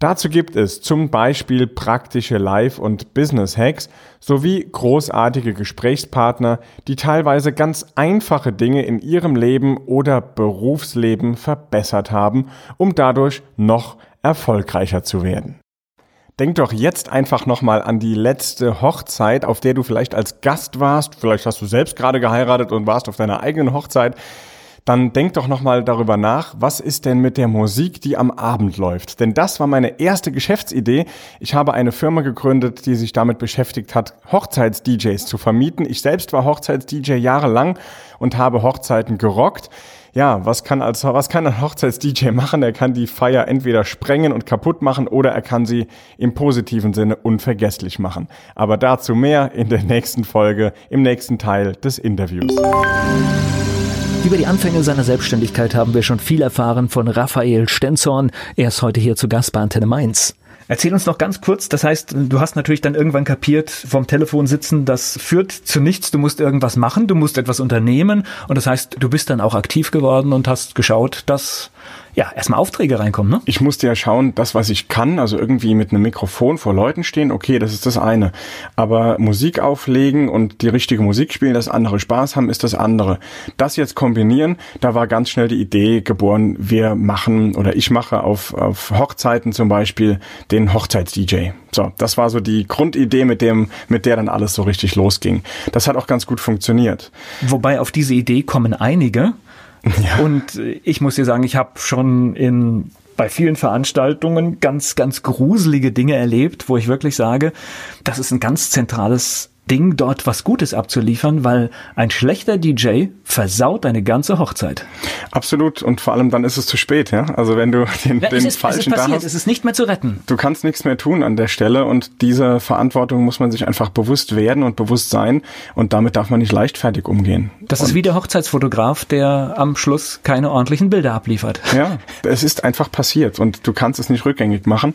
Dazu gibt es zum Beispiel praktische Live- und Business-Hacks sowie großartige Gesprächspartner, die teilweise ganz einfache Dinge in ihrem Leben oder Berufsleben verbessert haben, um dadurch noch erfolgreicher zu werden. Denk doch jetzt einfach nochmal an die letzte Hochzeit, auf der du vielleicht als Gast warst. Vielleicht hast du selbst gerade geheiratet und warst auf deiner eigenen Hochzeit dann denk doch nochmal darüber nach, was ist denn mit der Musik, die am Abend läuft? Denn das war meine erste Geschäftsidee. Ich habe eine Firma gegründet, die sich damit beschäftigt hat, Hochzeits-DJs zu vermieten. Ich selbst war Hochzeits-DJ jahrelang und habe Hochzeiten gerockt ja, was kann als was kann ein Hochzeits-DJ machen? Er kann die Feier entweder sprengen und kaputt machen oder er kann sie im positiven Sinne unvergesslich machen. Aber dazu mehr in der nächsten Folge, im nächsten Teil des Interviews. Über die Anfänge seiner Selbstständigkeit haben wir schon viel erfahren von Raphael Stenzorn. Er ist heute hier zu Gast bei Antenne Mainz. Erzähl uns noch ganz kurz, das heißt, du hast natürlich dann irgendwann kapiert, vom Telefon sitzen, das führt zu nichts, du musst irgendwas machen, du musst etwas unternehmen und das heißt, du bist dann auch aktiv geworden und hast geschaut, dass ja, erstmal Aufträge reinkommen, ne? Ich musste ja schauen, das, was ich kann, also irgendwie mit einem Mikrofon vor Leuten stehen, okay, das ist das eine. Aber Musik auflegen und die richtige Musik spielen, das andere Spaß haben, ist das andere. Das jetzt kombinieren, da war ganz schnell die Idee geboren, wir machen oder ich mache auf, auf Hochzeiten zum Beispiel den Hochzeits-DJ. So, das war so die Grundidee, mit dem, mit der dann alles so richtig losging. Das hat auch ganz gut funktioniert. Wobei auf diese Idee kommen einige, ja. Und ich muss dir sagen, ich habe schon in bei vielen Veranstaltungen ganz, ganz gruselige Dinge erlebt, wo ich wirklich sage, das ist ein ganz zentrales Ding, dort was Gutes abzuliefern, weil ein schlechter DJ versaut deine ganze Hochzeit. Absolut. Und vor allem dann ist es zu spät, ja. Also wenn du den, ja, den ist, falschen es ist passiert, da hast, es ist nicht mehr zu retten. Du kannst nichts mehr tun an der Stelle und diese Verantwortung muss man sich einfach bewusst werden und bewusst sein und damit darf man nicht leichtfertig umgehen. Das und ist wie der Hochzeitsfotograf, der am Schluss keine ordentlichen Bilder abliefert. Ja, es ist einfach passiert und du kannst es nicht rückgängig machen,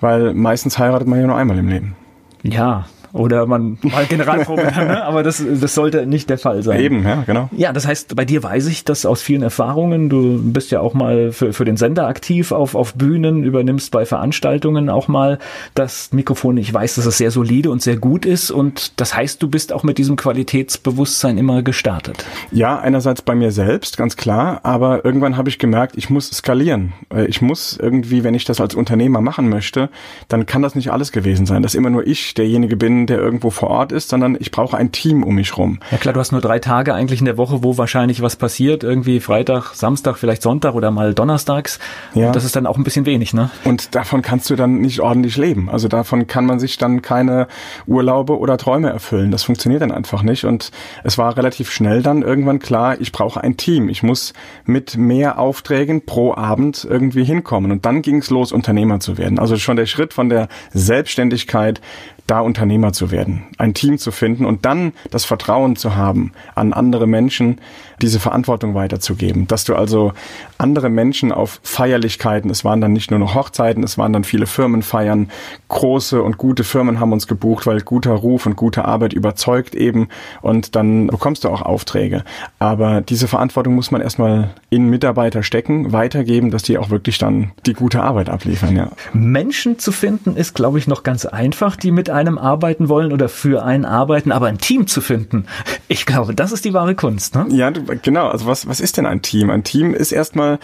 weil meistens heiratet man ja nur einmal im Leben. Ja, oder man mal Generalprobe kann, ne? aber das, das sollte nicht der Fall sein. Eben, ja, genau. Ja, das heißt, bei dir weiß ich das aus vielen Erfahrungen. Du bist ja auch mal für, für den Sender aktiv auf, auf Bühnen, übernimmst bei Veranstaltungen auch mal das Mikrofon. Ich weiß, dass es sehr solide und sehr gut ist und das heißt, du bist auch mit diesem Qualitätsbewusstsein immer gestartet. Ja, einerseits bei mir selbst, ganz klar, aber irgendwann habe ich gemerkt, ich muss skalieren. Äh, ich muss irgendwie, wenn ich das als Unternehmer machen möchte, dann kann das nicht alles gewesen sein, dass immer nur ich derjenige bin, der irgendwo vor Ort ist, sondern ich brauche ein Team um mich rum. Ja klar, du hast nur drei Tage eigentlich in der Woche, wo wahrscheinlich was passiert. Irgendwie Freitag, Samstag, vielleicht Sonntag oder mal donnerstags. Ja. Und das ist dann auch ein bisschen wenig, ne? Und davon kannst du dann nicht ordentlich leben. Also davon kann man sich dann keine Urlaube oder Träume erfüllen. Das funktioniert dann einfach nicht. Und es war relativ schnell dann irgendwann klar, ich brauche ein Team. Ich muss mit mehr Aufträgen pro Abend irgendwie hinkommen. Und dann ging es los, Unternehmer zu werden. Also schon der Schritt von der Selbstständigkeit da Unternehmer zu werden, ein Team zu finden und dann das Vertrauen zu haben, an andere Menschen diese Verantwortung weiterzugeben. Dass du also andere Menschen auf Feierlichkeiten, es waren dann nicht nur noch Hochzeiten, es waren dann viele Firmenfeiern, große und gute Firmen haben uns gebucht, weil guter Ruf und gute Arbeit überzeugt eben und dann bekommst du auch Aufträge. Aber diese Verantwortung muss man erstmal in Mitarbeiter stecken, weitergeben, dass die auch wirklich dann die gute Arbeit abliefern. Ja. Menschen zu finden ist, glaube ich, noch ganz einfach, die mit einem arbeiten wollen oder für einen arbeiten, aber ein Team zu finden, ich glaube, das ist die wahre Kunst. Ne? Ja, genau. Also was, was ist denn ein Team? Ein Team ist erstmal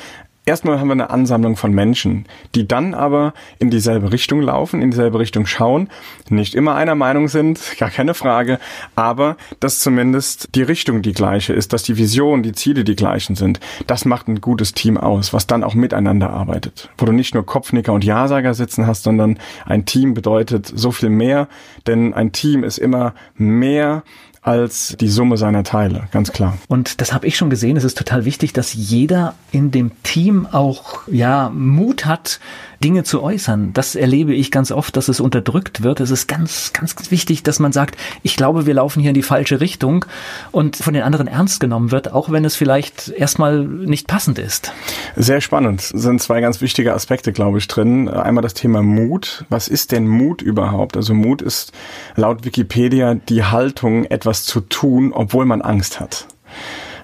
Erstmal haben wir eine Ansammlung von Menschen, die dann aber in dieselbe Richtung laufen, in dieselbe Richtung schauen, nicht immer einer Meinung sind, gar keine Frage, aber dass zumindest die Richtung die gleiche ist, dass die Vision, die Ziele die gleichen sind. Das macht ein gutes Team aus, was dann auch miteinander arbeitet. Wo du nicht nur Kopfnicker und Ja-Sager sitzen hast, sondern ein Team bedeutet so viel mehr, denn ein Team ist immer mehr als die Summe seiner Teile, ganz klar. Und das habe ich schon gesehen. Es ist total wichtig, dass jeder in dem Team auch ja Mut hat, Dinge zu äußern. Das erlebe ich ganz oft, dass es unterdrückt wird. Es ist ganz, ganz wichtig, dass man sagt, ich glaube, wir laufen hier in die falsche Richtung und von den anderen ernst genommen wird, auch wenn es vielleicht erstmal nicht passend ist. Sehr spannend. Es sind zwei ganz wichtige Aspekte, glaube ich, drin. Einmal das Thema Mut. Was ist denn Mut überhaupt? Also Mut ist laut Wikipedia die Haltung, etwas zu tun, obwohl man Angst hat.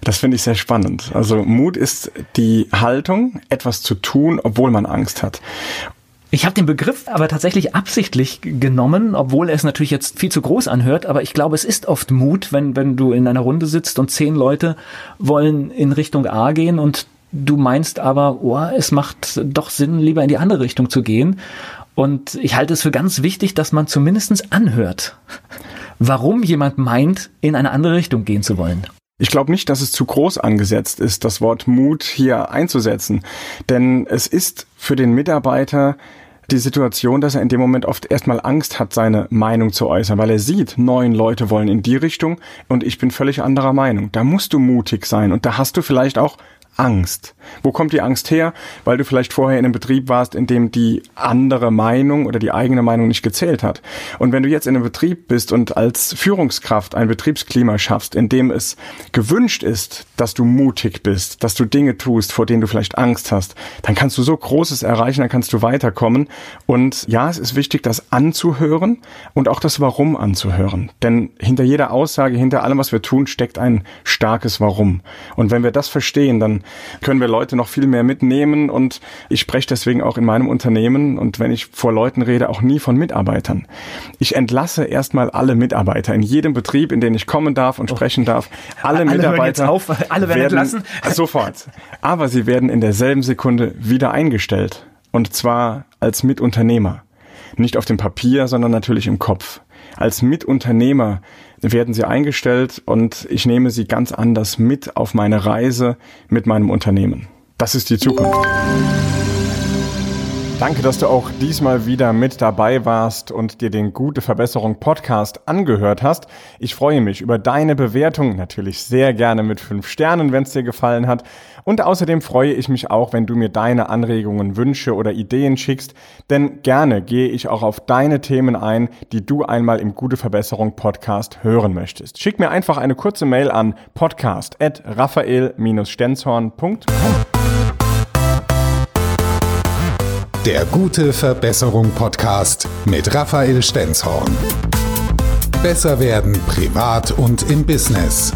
Das finde ich sehr spannend. Also Mut ist die Haltung, etwas zu tun, obwohl man Angst hat. Ich habe den Begriff aber tatsächlich absichtlich genommen, obwohl er es natürlich jetzt viel zu groß anhört, aber ich glaube, es ist oft Mut, wenn, wenn du in einer Runde sitzt und zehn Leute wollen in Richtung A gehen und du meinst aber, oh, es macht doch Sinn, lieber in die andere Richtung zu gehen. Und ich halte es für ganz wichtig, dass man zumindestens anhört, warum jemand meint, in eine andere Richtung gehen zu wollen. Ich glaube nicht, dass es zu groß angesetzt ist, das Wort Mut hier einzusetzen. Denn es ist für den Mitarbeiter die Situation, dass er in dem Moment oft erstmal Angst hat, seine Meinung zu äußern, weil er sieht, neun Leute wollen in die Richtung und ich bin völlig anderer Meinung. Da musst du mutig sein und da hast du vielleicht auch Angst. Wo kommt die Angst her? Weil du vielleicht vorher in einem Betrieb warst, in dem die andere Meinung oder die eigene Meinung nicht gezählt hat. Und wenn du jetzt in einem Betrieb bist und als Führungskraft ein Betriebsklima schaffst, in dem es gewünscht ist, dass du mutig bist, dass du Dinge tust, vor denen du vielleicht Angst hast, dann kannst du so Großes erreichen, dann kannst du weiterkommen. Und ja, es ist wichtig, das anzuhören und auch das Warum anzuhören. Denn hinter jeder Aussage, hinter allem, was wir tun, steckt ein starkes Warum. Und wenn wir das verstehen, dann können wir Leute noch viel mehr mitnehmen und ich spreche deswegen auch in meinem Unternehmen und wenn ich vor Leuten rede, auch nie von Mitarbeitern. Ich entlasse erstmal alle Mitarbeiter in jedem Betrieb, in den ich kommen darf und sprechen darf. Alle, alle Mitarbeiter auf, alle werden, werden entlassen. Sofort. Aber sie werden in derselben Sekunde wieder eingestellt und zwar als Mitunternehmer. Nicht auf dem Papier, sondern natürlich im Kopf. Als Mitunternehmer werden sie eingestellt und ich nehme sie ganz anders mit auf meine Reise mit meinem Unternehmen. Das ist die Zukunft. Danke, dass du auch diesmal wieder mit dabei warst und dir den Gute Verbesserung Podcast angehört hast. Ich freue mich über deine Bewertung, natürlich sehr gerne mit fünf Sternen, wenn es dir gefallen hat. Und außerdem freue ich mich auch, wenn du mir deine Anregungen, Wünsche oder Ideen schickst, denn gerne gehe ich auch auf deine Themen ein, die du einmal im Gute Verbesserung Podcast hören möchtest. Schick mir einfach eine kurze Mail an podcast@raphael-stenzhorn.com. Der Gute Verbesserung Podcast mit Raphael Stenzhorn. Besser werden privat und im Business.